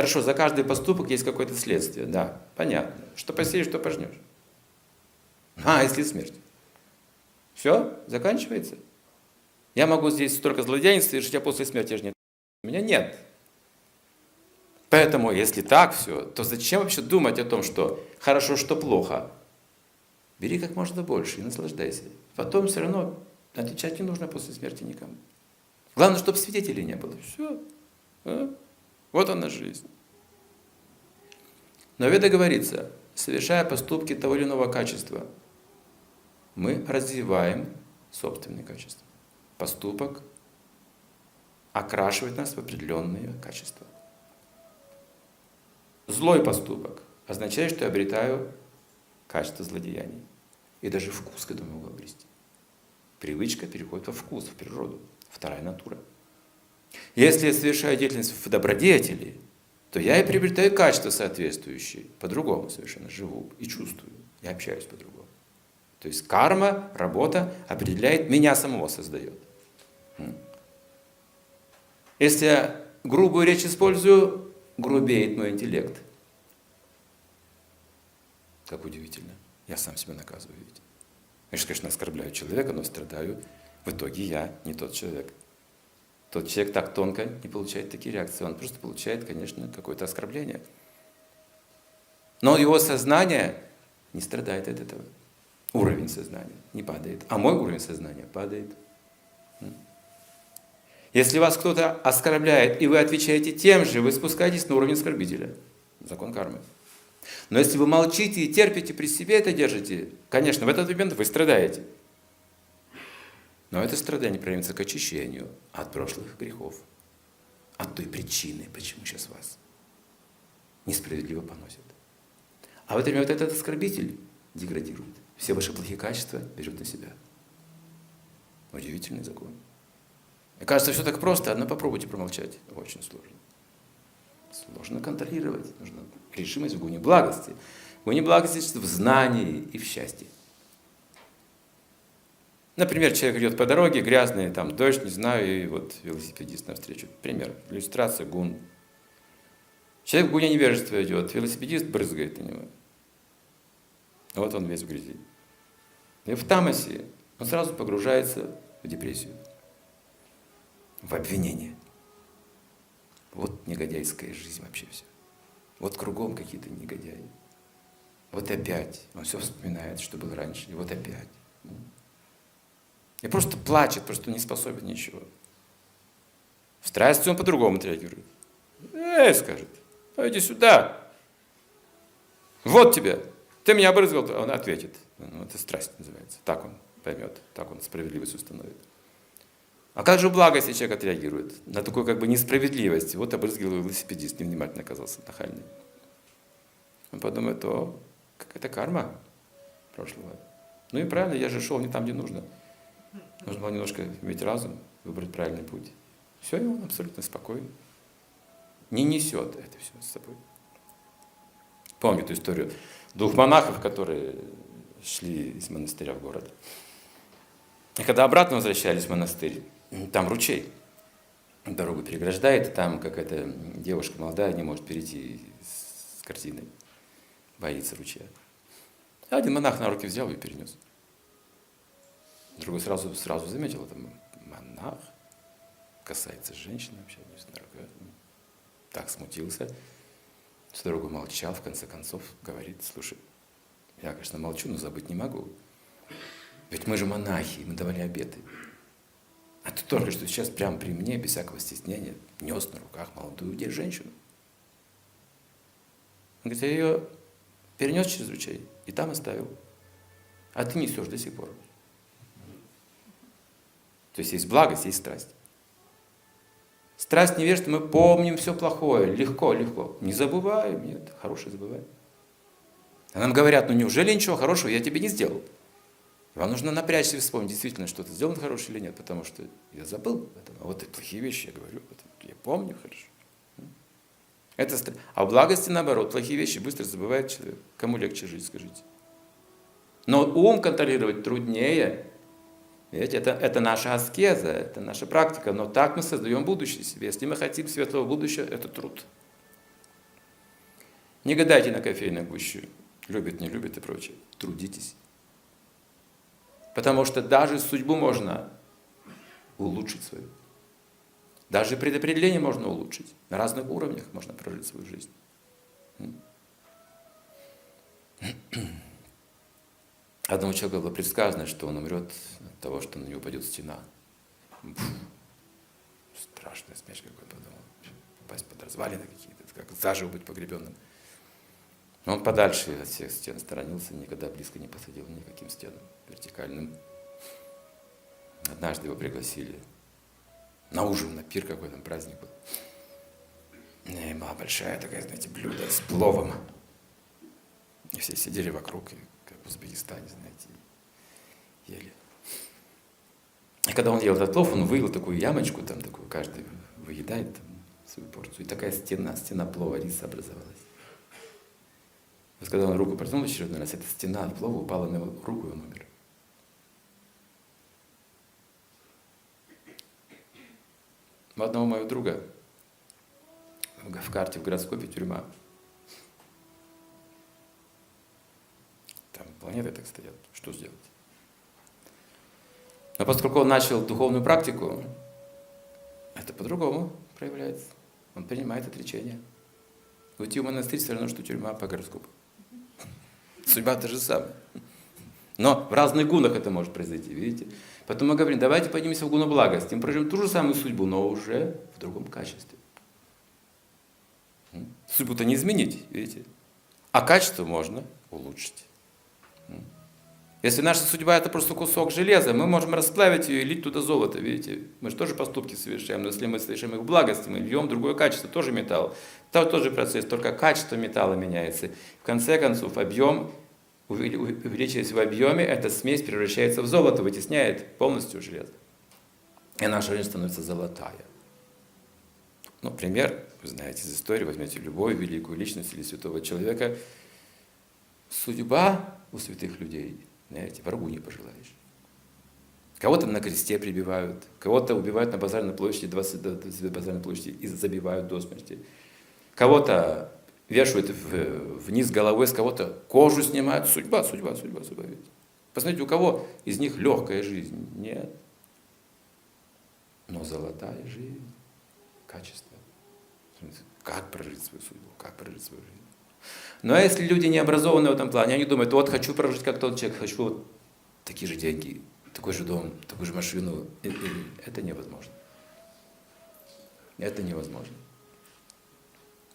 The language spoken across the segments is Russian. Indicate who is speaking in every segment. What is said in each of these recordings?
Speaker 1: Хорошо, за каждый поступок есть какое-то следствие, да, понятно. Что посеешь, что пожнешь. А, если смерть. Все, заканчивается. Я могу здесь столько злодеяний совершить, а после смерти же нет. Меня нет. Поэтому, если так все, то зачем вообще думать о том, что хорошо, что плохо? Бери как можно больше и наслаждайся. Потом все равно отвечать не нужно после смерти никому. Главное, чтобы свидетелей не было. Все. Вот она жизнь. Но Веда говорится, совершая поступки того или иного качества, мы развиваем собственные качества. Поступок окрашивает нас в определенные качества. Злой поступок означает, что я обретаю качество злодеяний. И даже вкус к этому могу обрести. Привычка переходит во вкус, в природу. Вторая натура. Если я совершаю деятельность в добродетели, то я и приобретаю качества соответствующие. По-другому совершенно живу и чувствую. Я общаюсь по-другому. То есть карма, работа определяет, меня самого создает. Если я грубую речь использую, грубеет мой интеллект. Как удивительно. Я сам себя наказываю, видите. Я же, конечно, оскорбляю человека, но страдаю. В итоге я не тот человек. Тот человек так тонко не получает такие реакции. Он просто получает, конечно, какое-то оскорбление. Но его сознание не страдает от этого. Уровень сознания не падает. А мой уровень сознания падает. Если вас кто-то оскорбляет, и вы отвечаете тем же, вы спускаетесь на уровень оскорбителя. Закон кармы. Но если вы молчите и терпите при себе это держите, конечно, в этот момент вы страдаете. Но это страдание проявится к очищению от прошлых грехов, от той причины, почему сейчас вас несправедливо поносят. А в это время вот этот оскорбитель деградирует. Все ваши плохие качества берет на себя. Удивительный закон. Мне кажется, все так просто, одно попробуйте промолчать. Очень сложно. Сложно контролировать. Нужно решимость в гуне благости. В гуне благости в знании и в счастье. Например, человек идет по дороге, грязный, там дождь, не знаю, и вот велосипедист навстречу. Пример. Иллюстрация гун. Человек в гуне невежества идет, велосипедист брызгает на него. Вот он весь в грязи. И в тамасе он сразу погружается в депрессию, в обвинение. Вот негодяйская жизнь вообще все. Вот кругом какие-то негодяи. Вот опять. Он все вспоминает, что было раньше. И вот опять. И просто плачет, просто не способен ничего. В страсти он по-другому реагирует. Эй, скажет, а иди сюда. Вот тебе. Ты меня обрызгал. Он ответит. Ну, это страсть называется. Так он поймет. Так он справедливость установит. А как же благо, если человек отреагирует на такую как бы несправедливость? Вот обрызгивал велосипедист, невнимательно оказался, нахальный. Он подумает, о, какая-то карма прошлого. Ну и правильно, я же шел не там, где нужно. Нужно было немножко иметь разум, выбрать правильный путь. Все, и он абсолютно спокойно. Не несет это все с собой. Помню эту историю двух монахов, которые шли из монастыря в город. И когда обратно возвращались в монастырь, там ручей дорогу переграждает, и там какая-то девушка молодая не может перейти с картиной, боится ручья. Один монах на руки взял и перенес. Другой сразу, сразу заметил, это монах, касается женщины вообще, дорогая. Так смутился, всю дорогу молчал, в конце концов говорит, слушай, я, конечно, молчу, но забыть не могу. Ведь мы же монахи, мы давали обеты. А ты только что сейчас прямо при мне, без всякого стеснения, нес на руках молодую женщину. Он говорит, я ее перенес через ручей и там оставил. А ты несешь до сих пор. То есть есть благость, есть страсть. Страсть невежества, мы помним все плохое, легко, легко. Не забываем, нет, хорошее забываем. А нам говорят, ну неужели ничего хорошего я тебе не сделал? Вам нужно напрячься и вспомнить, действительно, что-то сделано хорошее или нет, потому что я забыл об этом. А вот и плохие вещи я говорю, я помню хорошо. Это, а в благости наоборот, плохие вещи быстро забывает человек. Кому легче жить, скажите. Но ум контролировать труднее. Видите, это, это наша аскеза, это наша практика, но так мы создаем будущее себе. Если мы хотим светлого будущего, это труд. Не гадайте на кофейной гуще, любит, не любит и прочее. Трудитесь. Потому что даже судьбу можно улучшить свою. Даже предопределение можно улучшить. На разных уровнях можно прожить свою жизнь. Одному человеку было предсказано, что он умрет от того, что на него упадет стена. Страшная смерть какой подумал. Попасть под развалины какие-то, как заживо быть погребенным. Он подальше от всех стен сторонился, никогда близко не подходил никаким стенам вертикальным. Однажды его пригласили на ужин, на пир какой-то праздник был. И была большая такая, знаете, блюдо с пловом. И все сидели вокруг, и, в Узбекистане, знаете, ели. И когда он ел этот плов, он вывел такую ямочку, там такую, каждый выедает там, свою порцию. И такая стена, стена плова риса образовалась. Вот когда он руку протянул очередной раз, эта стена от плова упала на его руку, и он умер. У одного моего друга в карте в гороскопе тюрьма. Там планеты так стоят. Что сделать? Но поскольку он начал духовную практику, это по-другому проявляется. Он принимает отречение. Уйти в монастырь все равно, что тюрьма по гороскопу. Судьба та же самая. Но в разных гунах это может произойти, видите? Поэтому мы говорим, давайте поднимемся в гуну благости. Мы проживем ту же самую судьбу, но уже в другом качестве. Судьбу-то не изменить, видите? А качество можно улучшить. Если наша судьба это просто кусок железа, мы можем расплавить ее и лить туда золото, видите? Мы же тоже поступки совершаем, но если мы совершаем их в благости, мы льем другое качество, тоже металл. Это тот же процесс, только качество металла меняется. В конце концов, объем, увеличиваясь в объеме, эта смесь превращается в золото, вытесняет полностью железо. И наша жизнь становится золотая. Ну, пример, вы знаете из истории, возьмете любую великую личность или святого человека. Судьба у святых людей – знаете, врагу не пожелаешь. Кого-то на кресте прибивают, кого-то убивают на базарной площади, 20 до базарной площади и забивают до смерти. Кого-то вешают вниз головой, с кого-то кожу снимают. Судьба, судьба, судьба, судьба. Посмотрите, у кого из них легкая жизнь? Нет. Но золотая жизнь, качество. Как прожить свою судьбу, как прожить свою жизнь. Но если люди не образованы в этом плане, они думают, вот хочу прожить как тот человек, хочу вот такие же деньги, такой же дом, такую же машину. Это невозможно. Это невозможно.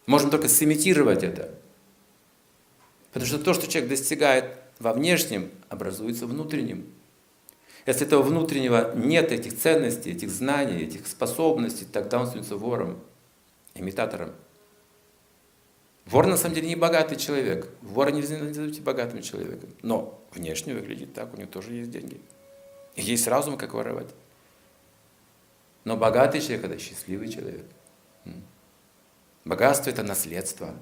Speaker 1: Можем только сымитировать это. Потому что то, что человек достигает во внешнем, образуется внутренним. Если этого внутреннего нет, этих ценностей, этих знаний, этих способностей, тогда он становится вором, имитатором. Вор на самом деле не богатый человек. Вора нельзя назовите богатым человеком. Но внешне выглядит так, у него тоже есть деньги. И есть разум, как воровать. Но богатый человек – это счастливый человек. Богатство – это наследство.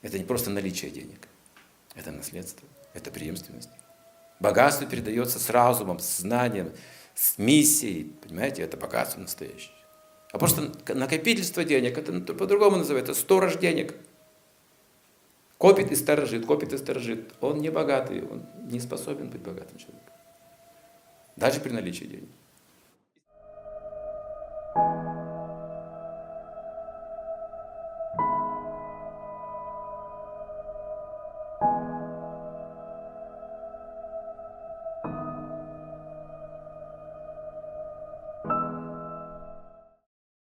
Speaker 1: Это не просто наличие денег. Это наследство, это преемственность. Богатство передается с разумом, с знанием, с миссией. Понимаете, это богатство настоящее. А просто накопительство денег, это по-другому называется, сторож денег – Копит и сторожит, копит и сторожит. Он не богатый, он не способен быть богатым человеком. Даже при наличии денег.